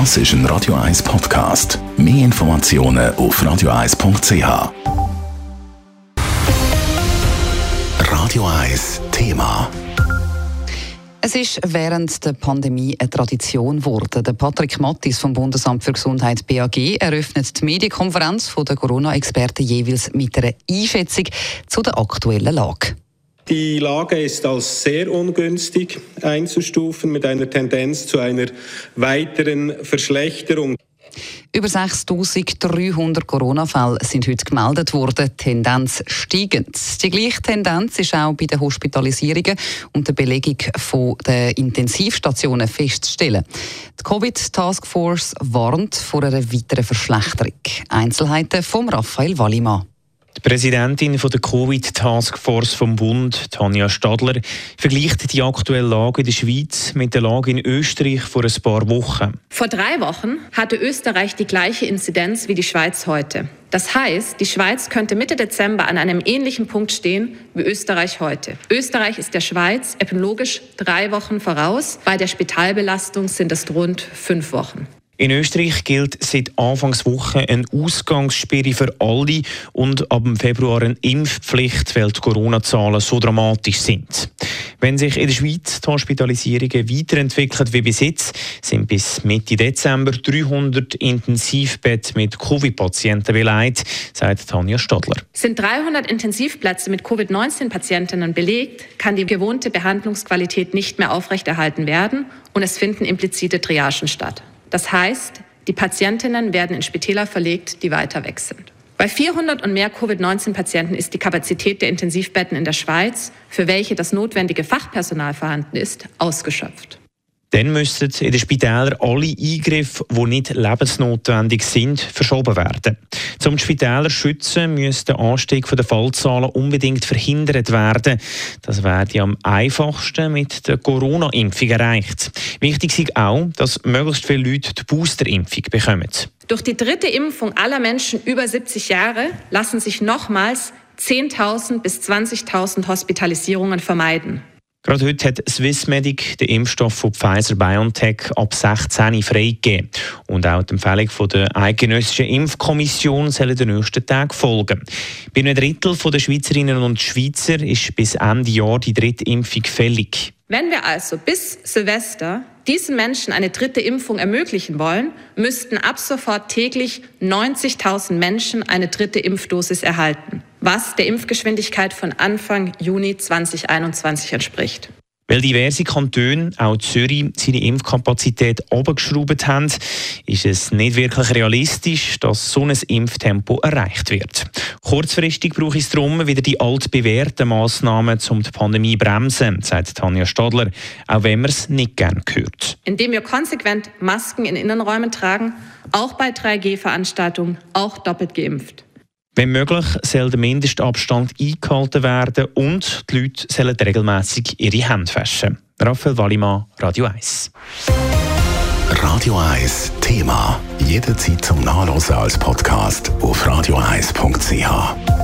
Das ist ein Radio 1 Podcast. Mehr Informationen auf radio1.ch. Radio 1 Thema. Es ist während der Pandemie eine Tradition geworden. Der Patrick Mattis vom Bundesamt für Gesundheit BAG eröffnet die Medienkonferenz der Corona-Experten jeweils mit einer Einschätzung zu der aktuellen Lage. Die Lage ist als sehr ungünstig einzustufen mit einer Tendenz zu einer weiteren Verschlechterung. Über 6300 Corona-Fälle sind heute gemeldet worden, Tendenz steigend. Die gleiche Tendenz ist auch bei den Hospitalisierungen und der Belegung der Intensivstationen festzustellen. Die Covid-Taskforce warnt vor einer weiteren Verschlechterung. Einzelheiten von Raphael Wallimann. Die Präsidentin der Covid-Taskforce vom Bund, Tanja Stadler, vergleicht die aktuelle Lage in der Schweiz mit der Lage in Österreich vor ein paar Wochen. Vor drei Wochen hatte Österreich die gleiche Inzidenz wie die Schweiz heute. Das heißt, die Schweiz könnte Mitte Dezember an einem ähnlichen Punkt stehen wie Österreich heute. Österreich ist der Schweiz epidemiologisch drei Wochen voraus. Bei der Spitalbelastung sind es rund fünf Wochen. In Österreich gilt seit Anfangswoche eine Ausgangssperre für alle und ab Februar eine Impfpflicht, weil die Corona-Zahlen so dramatisch sind. Wenn sich in der Schweiz die Hospitalisierungen weiterentwickeln wie bis jetzt, sind bis Mitte Dezember 300 Intensivbetten mit Covid-Patienten beleidigt, sagt Tanja Stadler. Sind 300 Intensivplätze mit Covid-19-Patientinnen belegt, kann die gewohnte Behandlungsqualität nicht mehr aufrechterhalten werden und es finden implizite Triagen statt. Das heißt, die Patientinnen werden in Spitäler verlegt, die weiter weg sind. Bei 400 und mehr Covid-19-Patienten ist die Kapazität der Intensivbetten in der Schweiz, für welche das notwendige Fachpersonal vorhanden ist, ausgeschöpft. Dann müssten in den Spitälern alle Eingriffe, die nicht lebensnotwendig sind, verschoben werden. Um die Spitäler zu schützen, müsste der Anstieg der Fallzahlen unbedingt verhindert werden. Das werde am einfachsten mit der Corona-Impfung erreicht. Wichtig ist auch, dass möglichst viele Leute die Boosterimpfung bekommen. Durch die dritte Impfung aller Menschen über 70 Jahre lassen sich nochmals 10.000 bis 20.000 Hospitalisierungen vermeiden. Gerade heute hat Swissmedic den Impfstoff von Pfizer-BioNTech ab 16 freigegeben. Und auch die Empfehlung der Eidgenössischen Impfkommission soll in den nächsten Tagen folgen. Bei einem Drittel der Schweizerinnen und Schweizer ist bis Ende Jahr die dritte Impfung fällig. Wenn wir also bis Silvester diesen Menschen eine dritte Impfung ermöglichen wollen, müssten ab sofort täglich 90.000 Menschen eine dritte Impfdosis erhalten was der Impfgeschwindigkeit von Anfang Juni 2021 entspricht. Weil diverse Kantone, auch Zürich, seine Impfkapazität abgeschraubt haben, ist es nicht wirklich realistisch, dass so ein Impftempo erreicht wird. Kurzfristig braucht es darum wieder die altbewährten Massnahmen, um die Pandemie zu bremsen, sagt Tanja Stadler, auch wenn man es nicht gern hört. Indem wir konsequent Masken in Innenräumen tragen, auch bei 3G-Veranstaltungen, auch doppelt geimpft. Wenn möglich, soll der Mindestabstand eingehalten werden und die Leute sollen regelmäßig ihre Hände waschen. Raphael Wallimann, Radio 1. Radio 1 Thema. Jederzeit zum Nachlesen als Podcast auf radio1.ch.